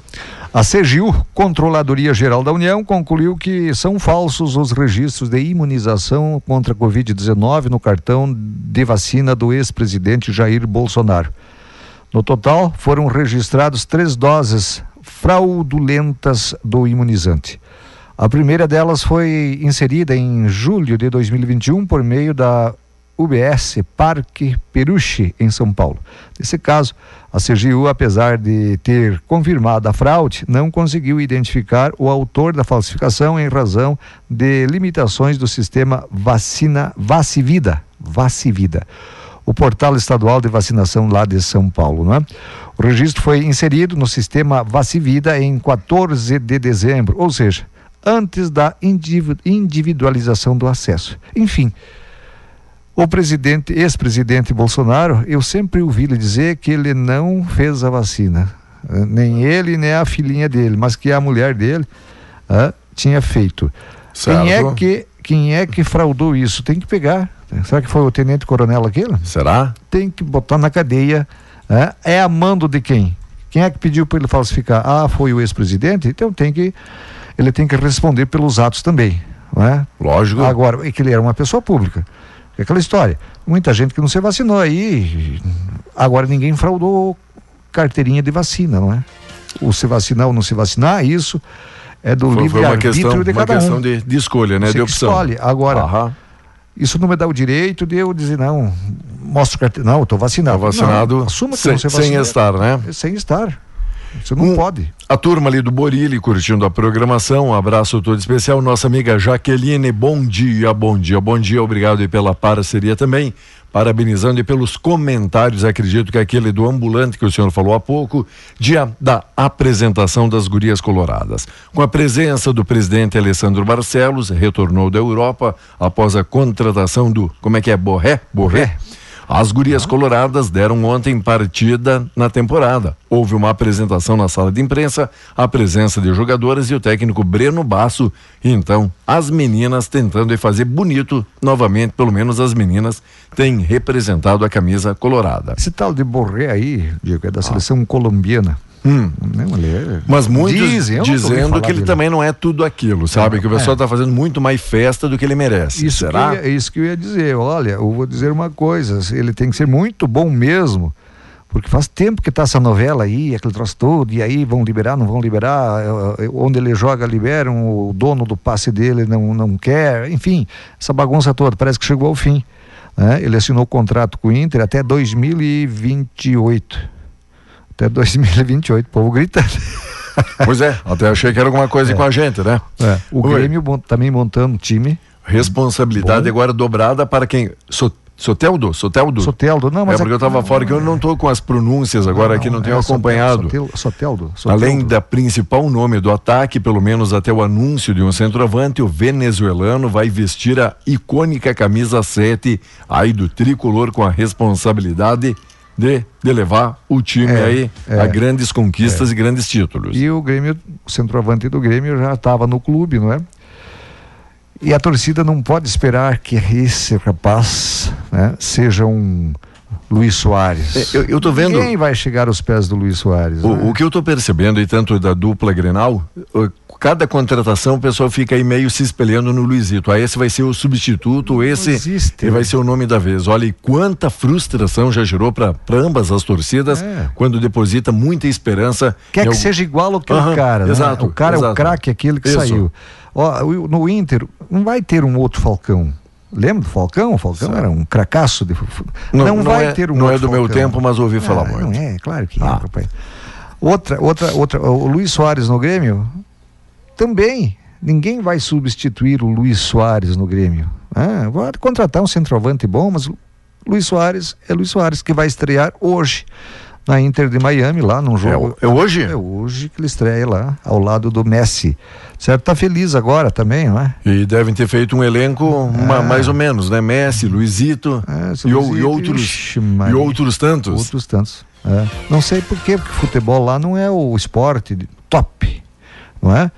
A CGU, Controladoria Geral da União, concluiu que são falsos os registros de imunização contra a Covid-19 no cartão de vacina do ex-presidente Jair Bolsonaro. No total, foram registrados três doses fraudulentas do imunizante. A primeira delas foi inserida em julho de 2021 por meio da UBS Parque Peruche, em São Paulo. Nesse caso, a CGU, apesar de ter confirmado a fraude, não conseguiu identificar o autor da falsificação em razão de limitações do sistema vacina Vacivida, Vacivida, o portal estadual de vacinação lá de São Paulo, não é? O registro foi inserido no sistema Vacivida em 14 de dezembro, ou seja, antes da individu- individualização do acesso. Enfim, o presidente, ex-presidente Bolsonaro, eu sempre ouvi ele dizer que ele não fez a vacina. Eh, Nem ele, nem a filhinha dele, mas que a mulher dele ah, tinha feito. Quem é, que, quem é que fraudou isso? Tem que pegar. Será que foi o tenente coronel aquele? Será? Tem que botar na cadeia. ah, É a mando de quem? Quem é que pediu para ele falsificar? Ah, foi o ex-presidente? Então tem que, ele tem que responder pelos atos também. Não é? Lógico. Agora, é que ele era uma pessoa pública. É aquela história. Muita gente que não se vacinou aí. Agora ninguém fraudou carteirinha de vacina, não é? O se vacinar ou não se vacinar, isso é do uma livre-arbítrio questão, de uma cada questão um. de, de escolha, né? Você de opção. escolhe. Agora, Aham. isso não me dá o direito de eu dizer, não, mostra o carteira. Não, estou vacinado. Tá vacinado Não, assuma que sem, não se sem vacinou. estar, né? Sem estar. Você não Um- pode. A turma ali do Borilli curtindo a programação. Um abraço todo especial. Nossa amiga Jaqueline, bom dia, bom dia, bom dia. Obrigado aí pela parceria também. Parabenizando e pelos comentários. Acredito que aquele do ambulante que o senhor falou há pouco, dia da apresentação das gurias coloradas. Com a presença do presidente Alessandro Barcelos, retornou da Europa após a contratação do, como é que é, Borré? Borré. As gurias coloradas deram ontem partida na temporada. Houve uma apresentação na sala de imprensa, a presença de jogadoras e o técnico Breno Basso. Então, as meninas tentando fazer bonito novamente, pelo menos as meninas têm representado a camisa colorada. Esse tal de Borré aí, Diego, é da seleção colombiana. Hum. Não, ele é... Mas muitos Dizem, dizendo que ele dele. também não é tudo aquilo, sabe? Não, que o pessoal é. está fazendo muito mais festa do que ele merece. Isso Será? ia, isso que eu ia dizer. Olha, eu vou dizer uma coisa: ele tem que ser muito bom mesmo, porque faz tempo que tá essa novela aí, aquele troço todo, e aí vão liberar, não vão liberar, eh, eh, onde ele joga, liberam, o dono do passe dele não, não quer, enfim, essa bagunça toda, parece que chegou ao fim. né? Ele assinou o contrato com o Inter até 2028. Até 2028, o povo gritando. Pois é, até achei que era alguma coisa com a gente, né? O Oi. Grêmio também montando um time. Responsabilidade Bom. agora dobrada para quem. So, Soteldo? Soteldo? Soteldo, não, mas é porque eu estava não, fora que eu não estou com as pronúncias agora aqui, não tenho é acompanhado. Soteldo, Soteldo, Além Soteldo. da principal nome do ataque, pelo menos até o anúncio de um centroavante, o venezuelano vai vestir a icônica camisa 7, aí do tricolor, com a responsabilidade de, de levar o time É, aí é. a grandes conquistas e grandes títulos. E o Grêmio, o centroavante do Grêmio já estava no clube, não é? E a torcida não pode esperar que esse rapaz né, seja um Luiz Soares. É, eu- eu tô vendo- Ninguém vai chegar aos pés do Luiz Soares. né? O, o que eu estou percebendo, e tanto da dupla Grenal, o- cada contratação o pessoal fica aí meio se espelhando no Luizito. Ah, esse vai ser o substituto, esse existe, vai né? ser o nome da vez. Olha, e quanta frustração já gerou para ambas as torcidas É. quando deposita muita esperança. Quer que algum- seja igual aquele Aham, cara, né? exato, O cara é o exato. craque, aquele que Isso. saiu. Ó, o- no Inter, não vai ter um outro Falcão. Lembra do Falcão? O Falcão Certo. era um cracaço de Não, não, não vai é- ter um não é do meu Falcão. tempo, mas ouvi falar Ah, muito. Não é, claro que é, Ah. papai. Outra, outra, outra. O Luiz Soares no Grêmio também. Ninguém vai substituir o Luiz Soares no Grêmio. Ah, contratar um centroavante bom, mas Luiz Soares é Luiz Soares que vai estrear hoje na Inter de Miami, lá num É, jogo. é hoje? É hoje que ele estreia lá, ao lado do Messi. Certo? Tá feliz agora também, não é? E devem ter feito um elenco ma- mais ou menos, né? Messi, Luizito É, e, ou- e Luizito, outros ixi, e outros tantos. Outros tantos. é. Não sei por quê, porque futebol lá não é o esporte top, não é?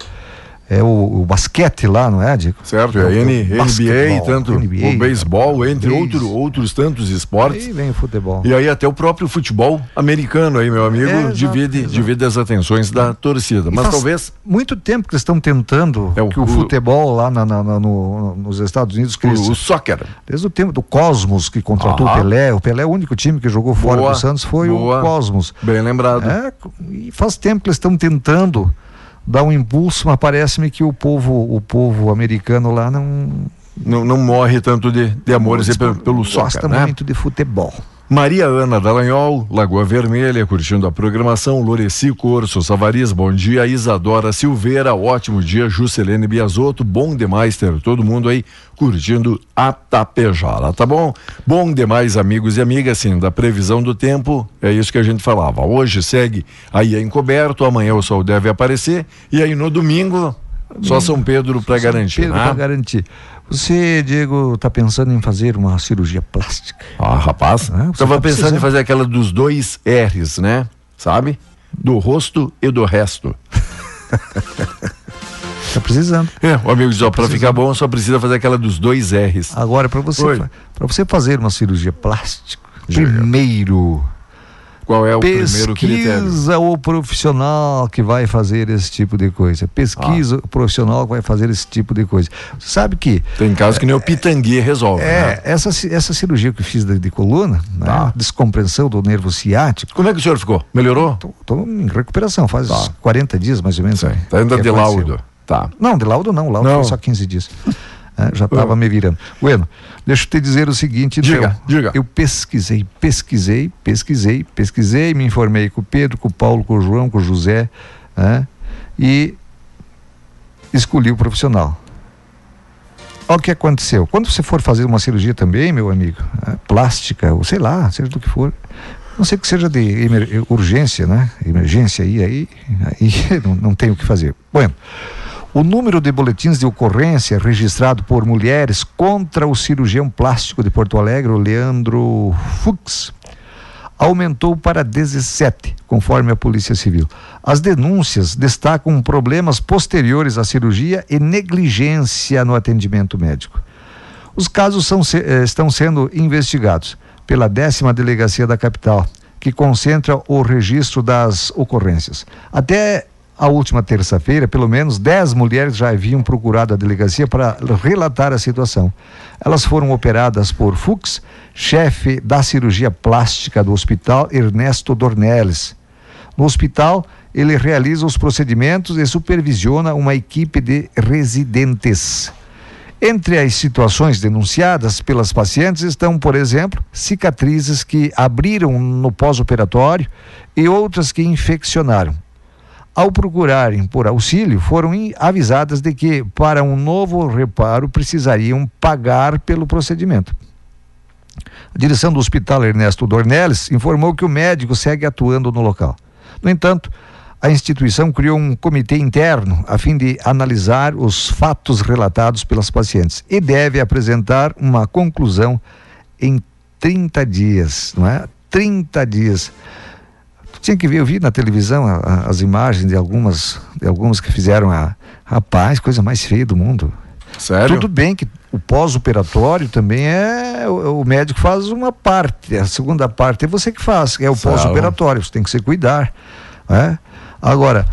É o, o basquete lá, não é, Diego? Certo, É é o- N- NBA, tanto NBA, o beisebol, entre Beis. outro, outros tantos esportes. Aí vem o futebol. E aí até o próprio futebol americano aí, meu amigo, É, divide, exato. divide as atenções da torcida. E Mas talvez Muito tempo que eles estão tentando É o- que o, futebol lá na- na- na- no- nos Estados Unidos o, cresça. o soccer. Desde o tempo do Cosmos, que contratou Ah. o Pelé. O Pelé, o único time que jogou fora Boa, do Santos foi boa. o Cosmos. Bem lembrado. É, e faz tempo que eles estão tentando dar um impulso, mas parece-me que o povo, o povo americano lá não Não, não morre tanto de, de amores pelo, pelo gosta soccer, né? muito de futebol. Maria Ana Dallagnol, Lagoa Vermelha, curtindo a programação. Loreci Corso, Savariz, bom dia. Isadora Silveira, ótimo dia. Juscelene Biasotto, bom demais ter todo mundo aí curtindo a Tapejara, tá bom? Bom demais, amigos e amigas, assim, da previsão do tempo, é isso que a gente falava. Hoje segue aí encoberto, amanhã o sol deve aparecer, e aí no domingo, só São Pedro para garantir, Pedro, né? pra garantir. Você, Diego, está pensando em fazer uma cirurgia plástica? Ah, rapaz, Ah, você tava tá pensando precisando. em fazer aquela dos dois R's, né? Sabe? Do rosto e do resto. Está precisando. É, o amigo diz, ó, pra ficar bom só precisa fazer aquela dos dois R's. Agora, para você, para você fazer uma cirurgia plástica, primeiro Qual é o primeiro critério? pesquisa o profissional que vai fazer esse tipo de coisa. Pesquisa Ah. o profissional que vai fazer esse tipo de coisa. Sabe que Tem casos que nem o Pitangui resolve, é, né? essa, essa cirurgia que eu fiz de, de coluna, né, Tá. descompreensão do nervo ciático, Como é que o senhor ficou? Melhorou? estou em recuperação, faz Tá. 40 dias mais ou menos. Sim. né, ainda de aconteceu. laudo. Tá. Não, de laudo não, laudo Não. foi só 15 dias. É, já estava me virando. Bueno, deixa eu te dizer o seguinte, então, Diga, diga. eu pesquisei, pesquisei, pesquisei, pesquisei, me informei com o Pedro, com o Paulo, com o João, com o José, né, e escolhi o profissional. Olha o que aconteceu. Quando você for fazer uma cirurgia também, meu amigo, é, plástica, ou sei lá, seja do que for, não sei que seja de urgência, né? Emergência aí, aí, aí não, não tem o que fazer. Bueno, o número de boletins de ocorrência registrado por mulheres contra o cirurgião plástico de Porto Alegre, Leandro Fux, aumentou para 17, conforme a Polícia Civil. As denúncias destacam problemas posteriores à cirurgia e negligência no atendimento médico. Os casos são eh, estão sendo investigados pela décima delegacia da capital, que concentra o registro das ocorrências. Até a última terça-feira, pelo menos 10 mulheres já haviam procurado a delegacia para relatar a situação. Elas foram operadas por Fux, chefe da cirurgia plástica do hospital Ernesto Dornelles. No hospital, ele realiza os procedimentos e supervisiona uma equipe de residentes. Entre as situações denunciadas pelas pacientes estão, por exemplo, cicatrizes que abriram no pós-operatório e outras que infeccionaram. Ao procurarem por auxílio, foram avisadas de que, para um novo reparo, precisariam pagar pelo procedimento. A direção do Hospital Ernesto Dornelles informou que o médico segue atuando no local. No entanto, a instituição criou um comitê interno a fim de analisar os fatos relatados pelas pacientes e deve apresentar uma conclusão em 30 dias, não é? 30 dias. Tinha que ver, eu vi na televisão a- a- as imagens de algumas, de algumas que fizeram a rapaz, coisa mais feia do mundo. Sério? Tudo bem que o pós-operatório também é o, o médico faz uma parte, a segunda parte é você que faz, é o pós-operatório, você tem que se cuidar, né? Agora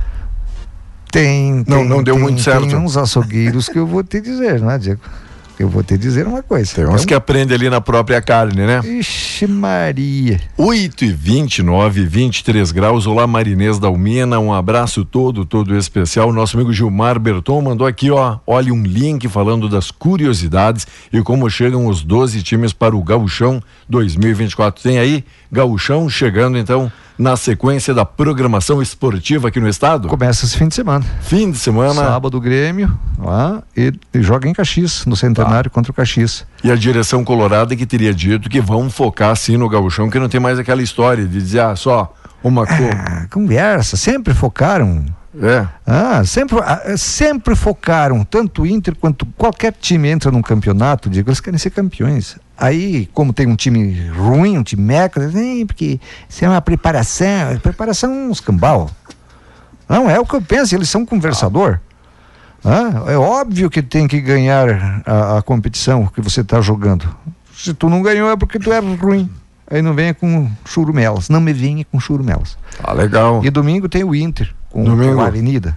tem, Não- tem- não deu tem- muito certo. Tem uns açougueiros que eu vou te dizer, não é, Diego? Eu vou te dizer uma coisa. Tem uns que aprendem ali na própria carne, né? Ixi, Maria. 8 e 29, 23 graus. Olá, Marinês da Almina. Um abraço todo, todo especial. Nosso amigo Gilmar Berton mandou aqui, ó. Olha um link falando das curiosidades e como chegam os 12 times para o Gauchão 2024. Tem aí Gauchão chegando, então, na sequência da programação esportiva aqui no estado? Começa esse fim de semana. Fim de semana. Sábado, Grêmio, lá, e, e joga em Caxias, no centenário contra o Caxias. E a direção colorada que teria dito que vão focar assim no gauchão, que não tem mais aquela história de dizer, ah, só uma cor. Ah, conversa, sempre focaram. É. Ah, sempre, ah, sempre focaram, tanto o Inter quanto qualquer time entra num campeonato, digo, eles querem ser campeões. Aí, como tem um time ruim, um time meca, dizem, porque isso é uma preparação, preparação é um escambau. Não, é o que eu penso, eles são conversador. Ah, é óbvio que tem que ganhar a, a competição que você está jogando. Se tu não ganhou é porque tu é ruim. Aí não venha com churumelas. Não me venha com churumelas. Ah, legal. E domingo tem o Inter com, Domingo. com a Avenida.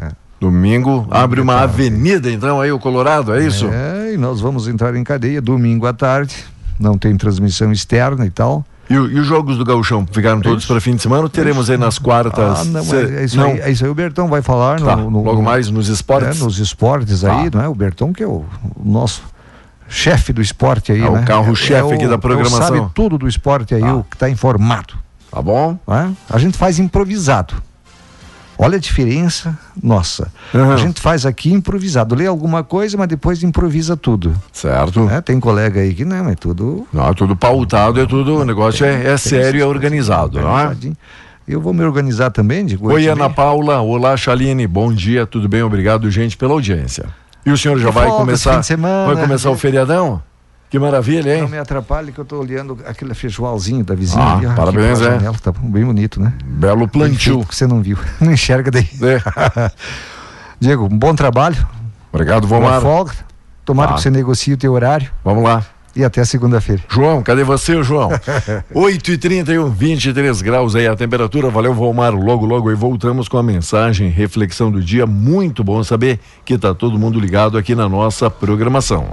É. Domingo abre uma avenida, então, aí o Colorado, é isso? É, e nós vamos entrar em cadeia domingo à tarde. Não tem transmissão externa e tal. E, o- e os jogos do Gauchão ficaram todos para fim de semana ou teremos aí nas quartas? Ah, não, é, é isso não? Aí, é isso aí o Bertão vai falar Tá, no, no- logo mais nos é, esportes. nos esportes aí, Tá. não é? O Bertão que é o, o nosso chefe do esporte aí, É o né? carro-chefe aqui o- da é o programação. sabe tudo do esporte aí, Tá. o que está informado. Tá bom? é? A gente faz improvisado. Olha a diferença, nossa. Aham. A gente faz aqui improvisado. Lê alguma coisa, mas depois improvisa tudo. Certo. né? Tem colega aí que não, é tudo. Não, é tudo pautado, é tudo, o negócio é, é sério e é organizado, não é? Eu vou me organizar também, digo. Oi, e Ana. Paula. Olá, Chaline. Bom dia, tudo bem? Obrigado, gente, pela audiência. E o senhor já vai começar? Vai começar o feriadão? Que maravilha, Não hein? me atrapalhe que eu estou olhando aquele feijoalzinho da vizinha. Ah, ali, aqui parabéns, é. janela, Tá bem bonito, né? Belo plantio. que você não viu. Não enxerga daí. É. Diego, um bom trabalho. Obrigado, Boa Vomar. folga. Tomara Tá. que você negocie o teu horário. Vamos lá. E até segunda-feira. João, cadê você, João? 8 e 31 23 graus aí a temperatura. Valeu, Volmar. Logo, logo aí voltamos com a mensagem, reflexão do dia. Muito bom saber que tá todo mundo ligado aqui na nossa programação.